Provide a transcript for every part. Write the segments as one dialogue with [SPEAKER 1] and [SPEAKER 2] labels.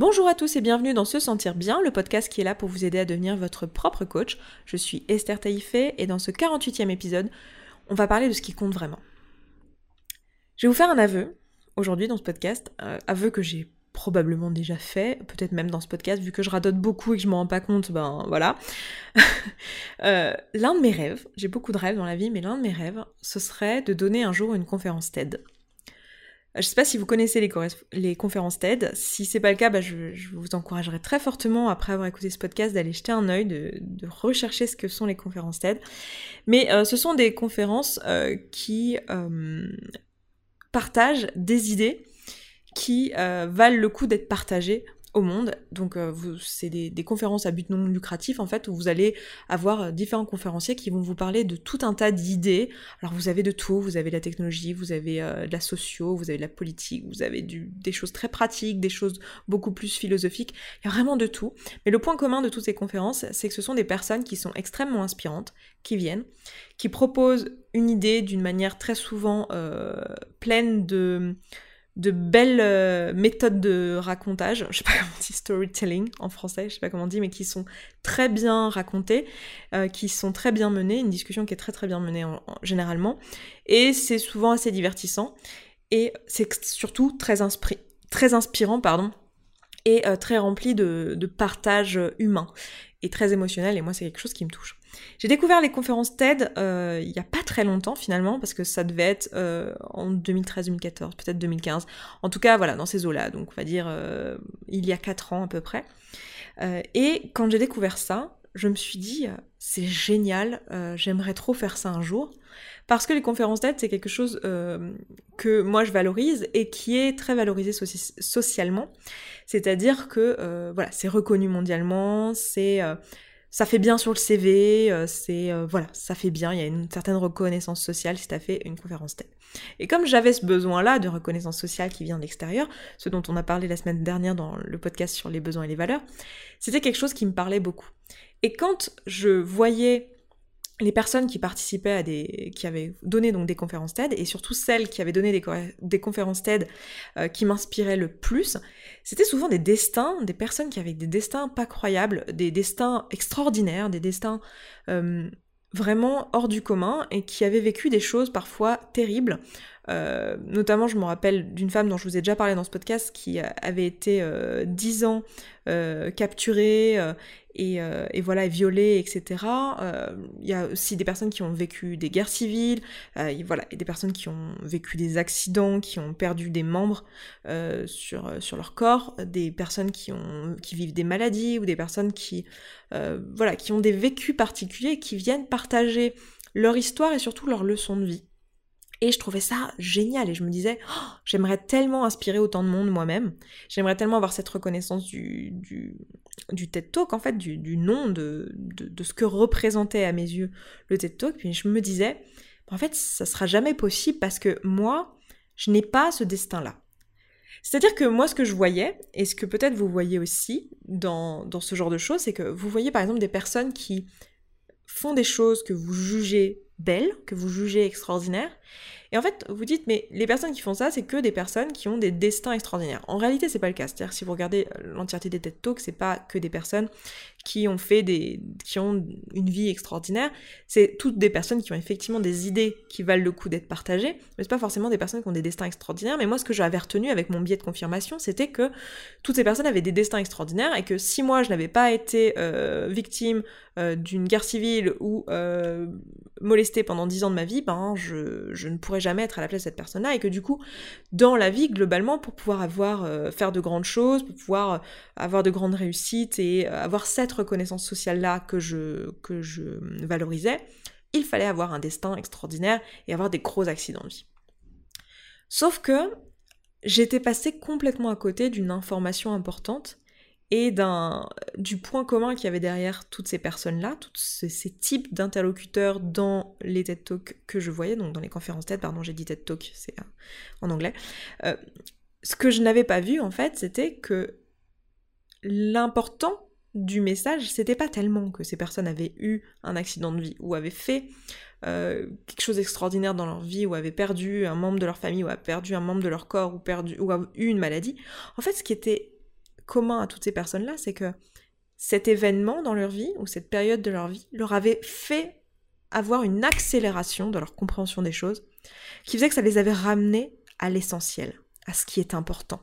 [SPEAKER 1] Bonjour à tous et bienvenue dans Se Sentir Bien, le podcast qui est là pour vous aider à devenir votre propre coach. Je suis Esther Taïfé et dans ce 48e épisode, on va parler de ce qui compte vraiment. Je vais vous faire un aveu aujourd'hui dans ce podcast, euh, aveu que j'ai probablement déjà fait, peut-être même dans ce podcast, vu que je radote beaucoup et que je m'en rends pas compte, ben voilà. Euh, l'un de mes rêves, j'ai beaucoup de rêves dans la vie, mais l'un de mes rêves, ce serait de donner un jour une conférence TED. Je sais pas si vous connaissez les, conférences TED. Si c'est pas le cas, bah, je, vous encouragerais très fortement, après avoir écouté ce podcast, d'aller jeter un œil, de, rechercher ce que sont les conférences TED. Mais euh, ce sont des conférences euh, qui euh, partagent des idées qui valent le coup d'être partagées au monde. Donc euh, c'est des, conférences à but non lucratif en fait où vous allez avoir euh, différents conférenciers qui vont vous parler de tout un tas d'idées. Alors vous avez de tout, vous avez la technologie, vous avez euh, la socio, vous avez la politique, vous avez des choses très pratiques, des choses beaucoup plus philosophiques. Il y a vraiment de tout. Mais le point commun de toutes ces conférences, c'est que ce sont des personnes qui sont extrêmement inspirantes, qui viennent, qui proposent une idée d'une manière très souvent pleine de de belles euh, méthodes de racontage, je sais pas comment on dit storytelling en français, je sais pas comment on dit, mais qui sont très bien racontées, euh, qui sont très bien menées, une discussion qui est très très bien menée généralement, et c'est souvent assez divertissant, et c'est surtout très, très inspirant, pardon, et euh, très rempli de, de partage humain, et très émotionnel, et moi c'est quelque chose qui me touche. J'ai découvert les conférences TED euh, il n'y a pas très longtemps finalement, parce que ça devait être euh, en 2013-2014, peut-être 2015. En tout cas, voilà, dans ces eaux-là, donc on va dire euh, il y a 4 ans à peu près. et quand j'ai découvert ça, je me suis dit, c'est génial, j'aimerais trop faire ça un jour. Parce que les conférences TED, c'est quelque chose que moi je valorise et qui est très valorisé socialement. C'est-à-dire que voilà, c'est reconnu mondialement, c'est ça fait bien sur le CV, euh, c'est euh, voilà, ça fait bien, il y a une certaine reconnaissance sociale si tu as fait une conférence TED. Et comme j'avais ce besoin-là de reconnaissance sociale qui vient de l'extérieur, ce dont on a parlé la semaine dernière dans le podcast sur les besoins et les valeurs, c'était quelque chose qui me parlait beaucoup. Et quand je voyais les personnes qui participaient à des, qui avaient donné donc des conférences TED et surtout celles qui avaient donné des, conférences TED euh, qui m'inspiraient le plus, c'était souvent des destins, des personnes qui avaient des destins pas croyables, des destins extraordinaires, des destins euh, vraiment hors du commun et qui avaient vécu des choses parfois terribles. Euh, notamment, je me rappelle d'une femme dont je vous ai déjà parlé dans ce podcast qui avait été dix ans capturée euh, et, voilà, violés, etc. Euh, il y a aussi des personnes qui ont vécu des guerres civiles, euh, et voilà, et des personnes qui ont vécu des accidents, qui ont perdu des membres sur, sur leur corps, des personnes qui, ont, qui vivent des maladies, ou des personnes qui, voilà, qui ont des vécus particuliers, qui viennent partager leur histoire et surtout leur leçon de vie. Et je trouvais ça génial et je me disais, oh, j'aimerais tellement inspirer autant de monde moi-même, j'aimerais tellement avoir cette reconnaissance du, du, TED Talk, en fait, du, du nom de, de, ce que représentait à mes yeux le TED Talk. Puis je me disais, en fait, ça sera jamais possible parce que moi, je n'ai pas ce destin-là. C'est-à-dire que moi, ce que je voyais, et ce que peut-être vous voyez aussi dans, dans ce genre de choses, c'est que vous voyez par exemple des personnes qui font des choses que vous jugez belles, que vous jugez extraordinaires, et en fait, vous dites, mais les personnes qui font ça, c'est que des personnes qui ont des destins extraordinaires. En réalité, c'est pas le cas. C'est-à-dire, si vous regardez euh, l'entièreté des TED Talks, c'est pas que des personnes qui ont fait des, qui ont une vie extraordinaire. C'est toutes des personnes qui ont effectivement des idées qui valent le coup d'être partagées. Mais c'est pas forcément des personnes qui ont des destins extraordinaires. Mais moi, ce que j'avais retenu avec mon biais de confirmation, c'était que toutes ces personnes avaient des destins extraordinaires et que si moi, je n'avais pas été euh, victime euh, d'une guerre civile ou molestée pendant dix ans de ma vie, ben, je, je ne pourrais jamais être à la place de cette personne-là et que du coup, dans la vie, globalement, pour pouvoir avoir, euh, faire de grandes choses, pour pouvoir euh, avoir de grandes réussites et euh, avoir cette reconnaissance sociale-là que je, que je valorisais, il fallait avoir un destin extraordinaire et avoir des gros accidents de vie. Sauf que j'étais passée complètement à côté d'une information importante et du point commun qu'il y avait derrière toutes ces personnes-là, tous ces, types d'interlocuteurs dans les TED Talks que je voyais, donc dans les conférences TED, pardon, j'ai dit TED Talk, c'est euh, en anglais. Euh, ce que je n'avais pas vu en fait, c'était que l'important du message, c'était pas tellement que ces personnes avaient eu un accident de vie ou avaient fait euh, quelque chose d'extraordinaire dans leur vie ou avaient perdu un membre de leur famille ou avaient perdu un membre de leur corps ou perdu ou eu une maladie. En fait, ce qui était commun à toutes ces personnes-là, c'est que cet événement dans leur vie, ou cette période de leur vie, leur avait fait avoir une accélération de leur compréhension des choses, qui faisait que ça les avait ramenés à l'essentiel, à ce qui est important,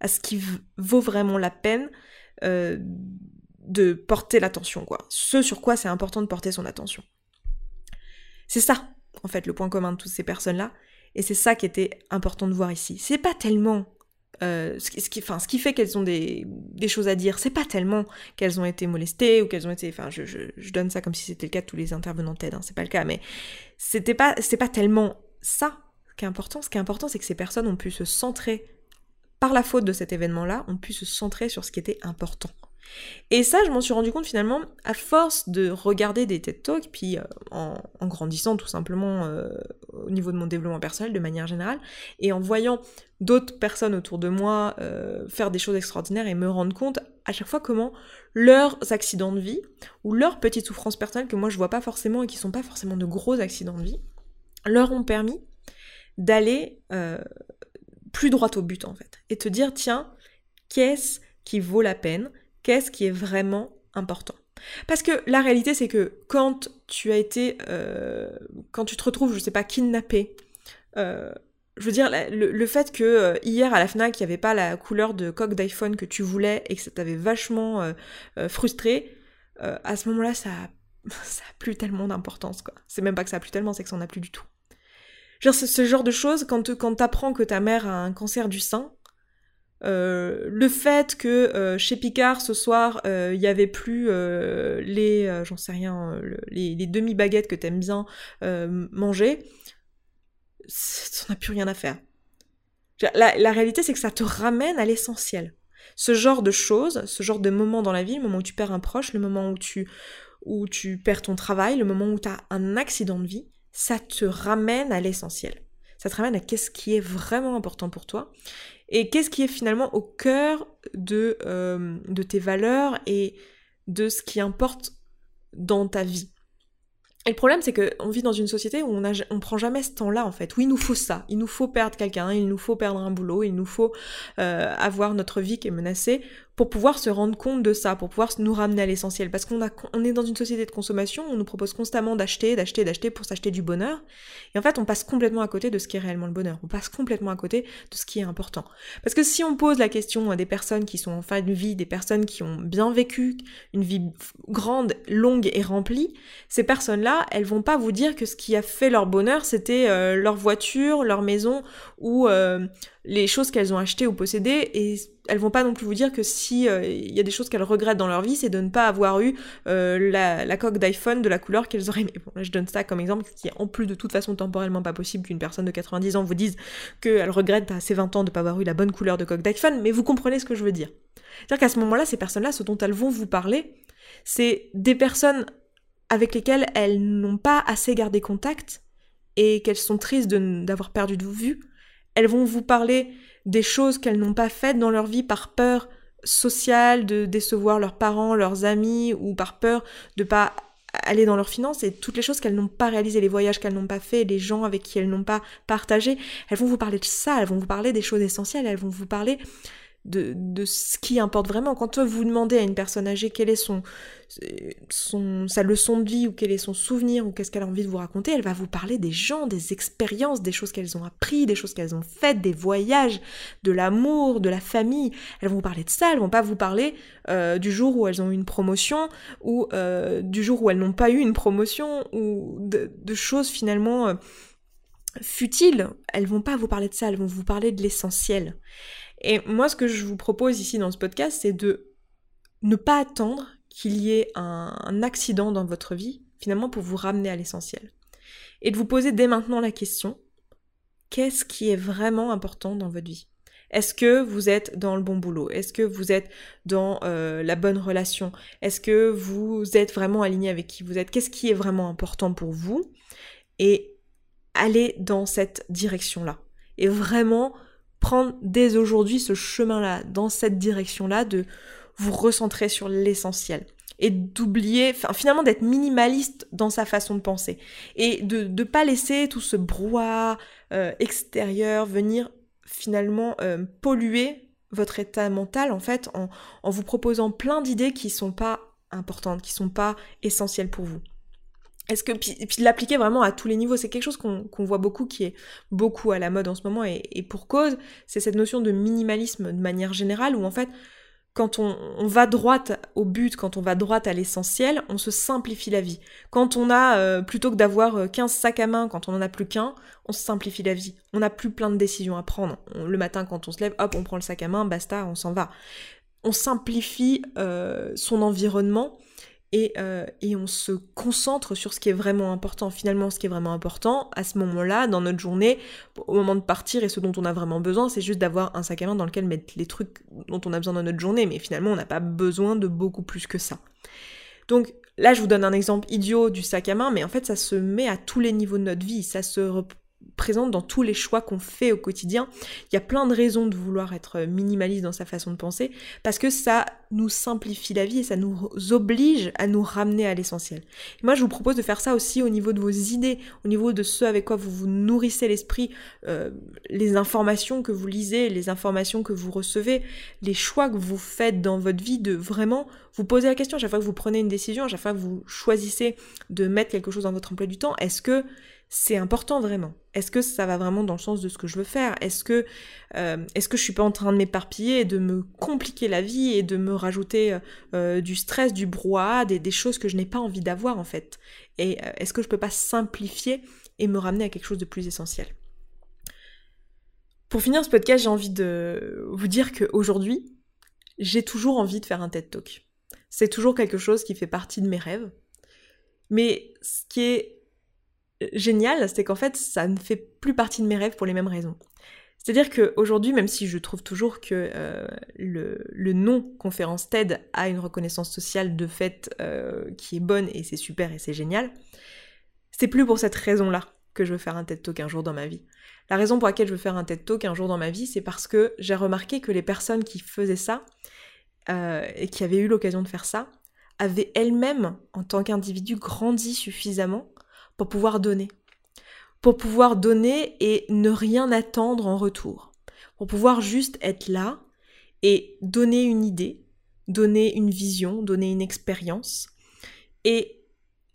[SPEAKER 1] à ce qui vaut vraiment la peine euh, de porter l'attention, quoi. Ce sur quoi c'est important de porter son attention. C'est ça, en fait, le point commun de toutes ces personnes-là, et c'est ça qui était important de voir ici. C'est pas tellement euh, ce, qui, ce qui fait qu'elles ont des, choses à dire, c'est pas tellement qu'elles ont été molestées ou qu'elles ont été. Enfin, je, donne ça comme si c'était le cas de tous les intervenants TED, hein, c'est pas le cas, mais c'était pas, c'est pas tellement ça qui est important. Ce qui est important, c'est que ces personnes ont pu se centrer, par la faute de cet événement-là, ont pu se centrer sur ce qui était important. Et ça, je m'en suis rendu compte finalement à force de regarder des TED Talks, puis euh, en, grandissant tout simplement euh, au niveau de mon développement personnel de manière générale, et en voyant d'autres personnes autour de moi euh, faire des choses extraordinaires et me rendre compte à chaque fois comment leurs accidents de vie ou leurs petites souffrances personnelles que moi je vois pas forcément et qui sont pas forcément de gros accidents de vie leur ont permis d'aller plus droit au but en fait. Et te dire tiens qu'est-ce qui vaut la peine? Qu'est-ce qui est vraiment important? Parce que la réalité, c'est que quand tu as été, euh, quand tu te retrouves, je sais pas, kidnappé, euh, je veux dire, le, fait que euh, hier à la FNAC, il n'y avait pas la couleur de coque d'iPhone que tu voulais et que ça t'avait vachement frustré, à ce moment-là, ça, ça a plus tellement d'importance, quoi. C'est même pas que ça a plus tellement, c'est que ça en a plus du tout. Genre, ce genre de choses, quand, quand t'apprends que ta mère a un cancer du sein, euh, le fait que euh, chez Picard ce soir euh, il y avait plus les j'en sais rien les, demi baguettes que t'aimes bien manger ça n'a plus rien à faire. La, la réalité c'est que ça te ramène à l'essentiel. Ce genre de choses ce genre de moment dans la vie le moment où tu perds un proche le moment où tu où tu perds ton travail le moment où tu as un accident de vie ça te ramène à l'essentiel ça te ramène à qu'est-ce qui est vraiment important pour toi et qu'est-ce qui est finalement au cœur de, euh, de tes valeurs et de ce qui importe dans ta vie. Et le problème, c'est qu'on vit dans une société où on, a, on prend jamais ce temps-là, en fait, où il nous faut ça, il nous faut perdre quelqu'un, il nous faut perdre un boulot, il nous faut euh, avoir notre vie qui est menacée pour pouvoir se rendre compte de ça, pour pouvoir nous ramener à l'essentiel. Parce qu'on on est dans une société de consommation, on nous propose constamment d'acheter, d'acheter, d'acheter pour s'acheter du bonheur. Et en fait, on passe complètement à côté de ce qui est réellement le bonheur. On passe complètement à côté de ce qui est important. Parce que si on pose la question à des personnes qui sont en fin de vie, des personnes qui ont bien vécu une vie grande, longue et remplie, ces personnes-là, elles vont pas vous dire que ce qui a fait leur bonheur, c'était euh, leur voiture, leur maison ou euh, les choses qu'elles ont achetées ou possédées et elles vont pas non plus vous dire que si euh, il y a des choses qu'elles regrettent dans leur vie, c'est de ne pas avoir eu euh, la, coque d'iPhone de la couleur qu'elles auraient aimé. Bon, là, je donne ça comme exemple, qui est en plus de toute façon temporellement pas possible qu'une personne de 90 ans vous dise qu'elle regrette à ses 20 ans de ne pas avoir eu la bonne couleur de coque d'iPhone, mais vous comprenez ce que je veux dire. C'est-à-dire qu'à ce moment-là, ces personnes-là, ce dont elles vont vous parler, c'est des personnes avec lesquelles elles n'ont pas assez gardé contact et qu'elles sont tristes d'avoir perdu de vue elles vont vous parler des choses qu'elles n'ont pas faites dans leur vie par peur sociale de décevoir leurs parents, leurs amis ou par peur de pas aller dans leurs finances. Et toutes les choses qu'elles n'ont pas réalisées, les voyages qu'elles n'ont pas fait, les gens avec qui elles n'ont pas partagé, elles vont vous parler de ça, elles vont vous parler des choses essentielles, elles vont vous parler de, ce qui importe vraiment. Quand vous demandez à une personne âgée quelle est son, son, sa leçon de vie ou quel est son souvenir ou qu'est-ce qu'elle a envie de vous raconter, elle va vous parler des gens, des expériences, des choses qu'elles ont appris, des choses qu'elles ont faites, des voyages, de l'amour, de la famille. Elles vont vous parler de ça, elles vont pas vous parler euh, du jour où elles ont eu une promotion ou euh, du jour où elles n'ont pas eu une promotion ou de, de choses finalement euh, futiles. Elles vont pas vous parler de ça, elles vont vous parler de l'essentiel. Et moi, ce que je vous propose ici dans ce podcast, c'est de ne pas attendre qu'il y ait un, accident dans votre vie, finalement, pour vous ramener à l'essentiel. Et de vous poser dès maintenant la question, qu'est-ce qui est vraiment important dans votre vie? Est-ce que vous êtes dans le bon boulot? Est-ce que vous êtes dans euh, la bonne relation? Est-ce que vous êtes vraiment aligné avec qui vous êtes? Qu'est-ce qui est vraiment important pour vous? Et allez dans cette direction-là. Et vraiment prendre dès aujourd'hui ce chemin-là, dans cette direction-là, de vous recentrer sur l'essentiel et d'oublier, finalement d'être minimaliste dans sa façon de penser et de ne pas laisser tout ce brouhaha euh, extérieur venir finalement euh, polluer votre état mental en fait en, en vous proposant plein d'idées qui sont pas importantes, qui sont pas essentielles pour vous. Est-ce que puis, puis l'appliquer vraiment à tous les niveaux, c'est quelque chose qu'on voit beaucoup, qui est beaucoup à la mode en ce moment et, et pour cause, c'est cette notion de minimalisme de manière générale où en fait quand on, va droite au but, quand on va droite à l'essentiel, on se simplifie la vie. Quand on a, euh, plutôt que d'avoir 15 euh, sacs à main, quand on n'en a plus qu'un, on se simplifie la vie. On n'a plus plein de décisions à prendre. le matin, quand on se lève, hop, on prend le sac à main, basta, on s'en va. On simplifie euh, son environnement euh, et, on se concentre sur ce qui est vraiment important. Finalement, ce qui est vraiment important, à ce moment-là, dans notre journée, au moment de partir et ce dont on a vraiment besoin, c'est juste d'avoir un sac à main dans lequel mettre les trucs dont on a besoin dans notre journée, mais finalement, on n'a pas besoin de beaucoup plus que ça. Donc là, je vous donne un exemple idiot du sac à main, mais en fait, ça se met à tous les niveaux de notre vie. Ça se présente dans tous les choix qu'on fait au quotidien. Il y a plein de raisons de vouloir être minimaliste dans sa façon de penser, parce que ça nous simplifie la vie et ça nous oblige à nous ramener à l'essentiel. Moi, je vous propose de faire ça aussi au niveau de vos idées, au niveau de ce avec quoi vous vous nourrissez l'esprit, euh, les informations que vous lisez, les informations que vous recevez, les choix que vous faites dans votre vie, de vraiment vous poser la question à chaque fois que vous prenez une décision, à chaque fois que vous choisissez de mettre quelque chose dans votre emploi du temps, est-ce que c'est important vraiment Est-ce que ça va vraiment dans le sens de ce que je veux faire? Est-ce que euh, est-ce que je suis pas en train de m'éparpiller et de me compliquer la vie et de me rajouter euh, euh, du stress, du brouhaha, des, choses que je n'ai pas envie d'avoir en fait? Et est-ce que je peux pas simplifier et me ramener à quelque chose de plus essentiel? Pour finir ce podcast, j'ai envie de vous dire qu'aujourd'hui, j'ai toujours envie de faire un TED Talk. C'est toujours quelque chose qui fait partie de mes rêves. Mais ce qui est génial, c'est qu'en fait, ça ne fait plus partie de mes rêves pour les mêmes raisons. C'est-à-dire qu'aujourd'hui, même si je trouve toujours que euh, le, le, nom conférence TED a une reconnaissance sociale de fait euh, qui est bonne et c'est super et c'est génial, c'est plus pour cette raison-là que je veux faire un TED Talk un jour dans ma vie. La raison pour laquelle je veux faire un TED Talk un jour dans ma vie, c'est parce que j'ai remarqué que les personnes qui faisaient ça euh, et qui avaient eu l'occasion de faire ça avaient elles-mêmes, en tant qu'individu, grandi suffisamment pour pouvoir donner. Pour pouvoir donner et ne rien attendre en retour. Pour pouvoir juste être là et donner une idée, donner une vision, donner une expérience. Et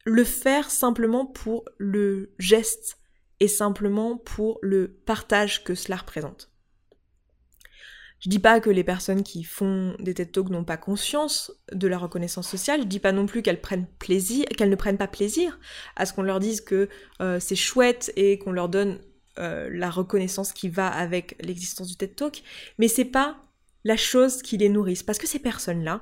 [SPEAKER 1] le faire simplement pour le geste et simplement pour le partage que cela représente. Je dis pas que les personnes qui font des TED Talks n'ont pas conscience de la reconnaissance sociale. Je dis pas non plus qu'elles prennent plaisir, qu'elles ne prennent pas plaisir à ce qu'on leur dise que euh, c'est chouette et qu'on leur donne euh, la reconnaissance qui va avec l'existence du TED Talk. Mais c'est pas la chose qui les nourrisse. Parce que ces personnes-là,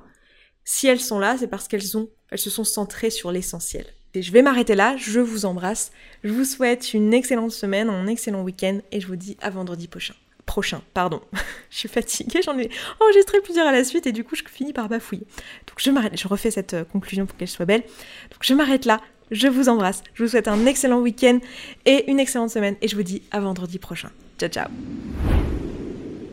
[SPEAKER 1] si elles sont là, c'est parce qu'elles ont, elles se sont centrées sur l'essentiel. Et je vais m'arrêter là, je vous embrasse, je vous souhaite une excellente semaine, un excellent week-end et je vous dis à vendredi prochain prochain, pardon. je suis fatiguée, j'en ai enregistré plusieurs à la suite et du coup je finis par bafouiller. Donc je m'arrête, je refais cette euh, conclusion pour qu'elle soit belle. Donc je m'arrête là, je vous embrasse, je vous souhaite un excellent week-end et une excellente semaine et je vous dis à vendredi prochain. Ciao ciao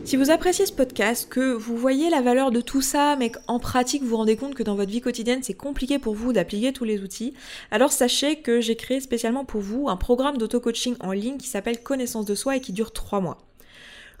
[SPEAKER 1] si vous appréciez ce podcast, que vous voyez la valeur de tout ça, mais qu'en pratique vous vous rendez compte que dans votre vie quotidienne c'est compliqué pour vous d'appliquer tous les outils, alors sachez que j'ai créé spécialement pour vous un programme d'auto-coaching en ligne qui s'appelle Connaissance de soi et qui dure 3 mois.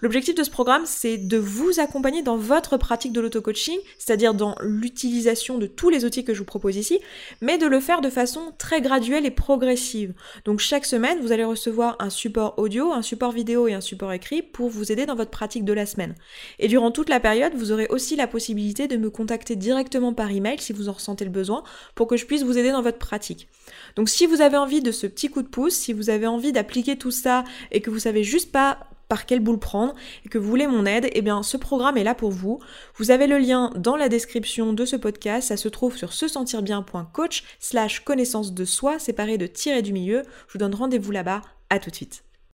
[SPEAKER 1] L'objectif de ce programme, c'est de vous accompagner dans votre pratique de l'auto-coaching, c'est-à-dire dans l'utilisation de tous les outils que je vous propose ici, mais de le faire de façon très graduelle et progressive. Donc chaque semaine, vous allez recevoir un support audio, un support vidéo et un support écrit pour vous aider dans votre pratique de la semaine. Et durant toute la période, vous aurez aussi la possibilité de me contacter directement par email si vous en ressentez le besoin pour que je puisse vous aider dans votre pratique. Donc si vous avez envie de ce petit coup de pouce, si vous avez envie d'appliquer tout ça et que vous savez juste pas par quelle boule prendre et que vous voulez mon aide, eh bien ce programme est là pour vous. Vous avez le lien dans la description de ce podcast, ça se trouve sur se sentir bien.coach slash connaissance de soi séparé de tirer du milieu. Je vous donne rendez-vous là-bas, à tout de suite.